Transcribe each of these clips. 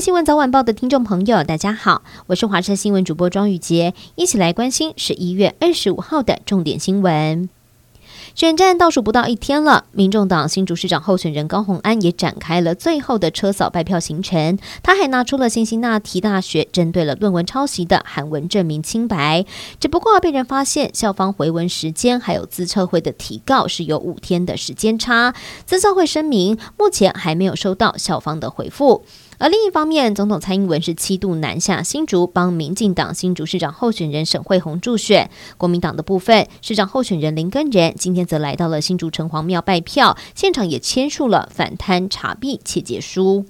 新闻早晚报的听众朋友，大家好，我是华视新闻主播庄宇杰，一起来关心十一月二十五号的重点新闻。选战倒数不到一天了，民众党新竹市长候选人高虹安也展开了最后的车扫拜票行程。他还拿出了辛辛那提大学针对了论文抄袭的韩文证明清白，只不过被人发现校方回文时间还有自测会的提告是有五天的时间差。自测会声明目前还没有收到校方的回复。而另一方面，总统蔡英文是七度南下新竹，帮民进党新竹市长候选人沈慧虹助选。国民党的部分，市长候选人林根仁今天则来到了新竹城隍庙拜票，现场也签署了反贪查弊切结书。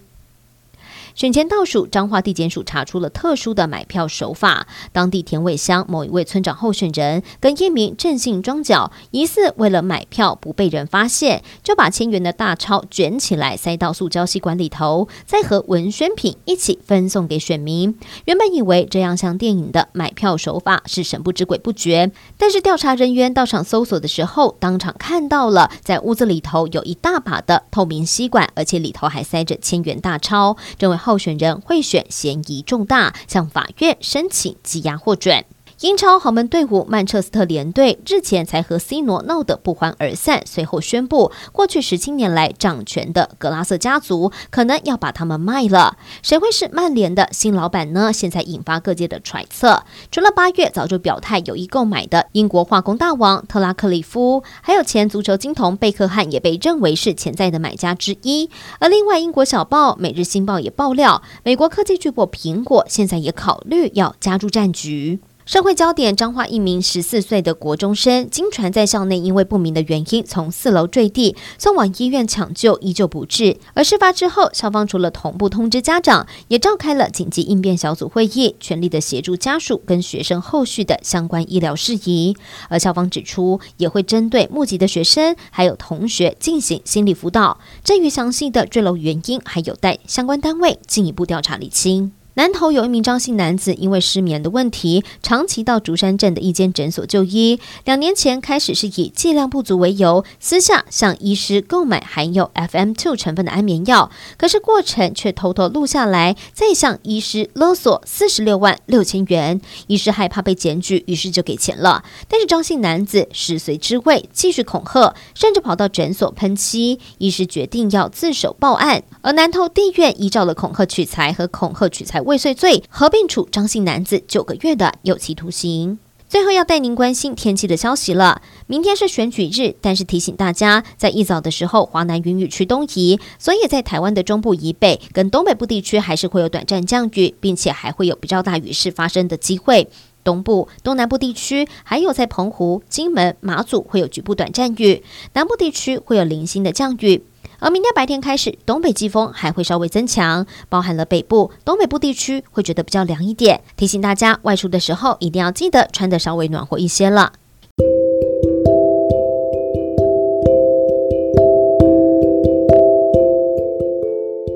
选前倒数，彰化地检署查出了特殊的买票手法。当地田尾乡某一位村长候选人跟一名郑姓庄脚，疑似为了买票不被人发现，就把千元的大钞卷起来塞到塑胶吸管里头，再和文宣品一起分送给选民。原本以为这样像电影的买票手法是神不知鬼不觉，但是调查人员到场搜索的时候，当场看到了在屋子里头有一大把的透明吸管，而且里头还塞着千元大钞，这位。候选人贿选嫌疑重大，向法院申请羁押获准。英超豪门队伍曼彻斯特联队日前才和 C 罗闹得不欢而散，随后宣布，过去十七年来掌权的格拉瑟家族可能要把他们卖了。谁会是曼联的新老板呢？现在引发各界的揣测。除了八月早就表态有意购买的英国化工大王特拉克里夫，还有前足球金童贝克汉也被认为是潜在的买家之一。而另外，英国小报《每日新报》也爆料，美国科技巨擘苹果现在也考虑要加入战局。社会焦点：彰化一名十四岁的国中生，经传在校内因为不明的原因从四楼坠地，送往医院抢救，依旧不治。而事发之后，校方除了同步通知家长，也召开了紧急应变小组会议，全力的协助家属跟学生后续的相关医疗事宜。而校方指出，也会针对目击的学生还有同学进行心理辅导。至于详细的坠楼原因，还有待相关单位进一步调查厘清。南投有一名张姓男子，因为失眠的问题，长期到竹山镇的一间诊所就医。两年前开始是以剂量不足为由，私下向医师购买含有 FM2 成分的安眠药，可是过程却偷偷录下来，再向医师勒索四十六万六千元。医师害怕被检举，于是就给钱了。但是张姓男子食髓知味，继续恐吓，甚至跑到诊所喷漆。医师决定要自首报案，而南投地院依照了恐吓取财和恐吓取财未遂罪，合并处张姓男子九个月的有期徒刑。最后要带您关心天气的消息了。明天是选举日，但是提醒大家，在一早的时候，华南云雨区东移，所以在台湾的中部以北跟东北部地区还是会有短暂降雨，并且还会有比较大雨势发生的机会。东部、东南部地区还有在澎湖、金门、马祖会有局部短暂雨，南部地区会有零星的降雨。而明天白天开始，东北季风还会稍微增强，包含了北部、东北部地区会觉得比较凉一点。提醒大家外出的时候一定要记得穿得稍微暖和一些了。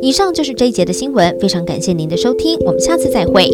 以上就是这一节的新闻，非常感谢您的收听，我们下次再会。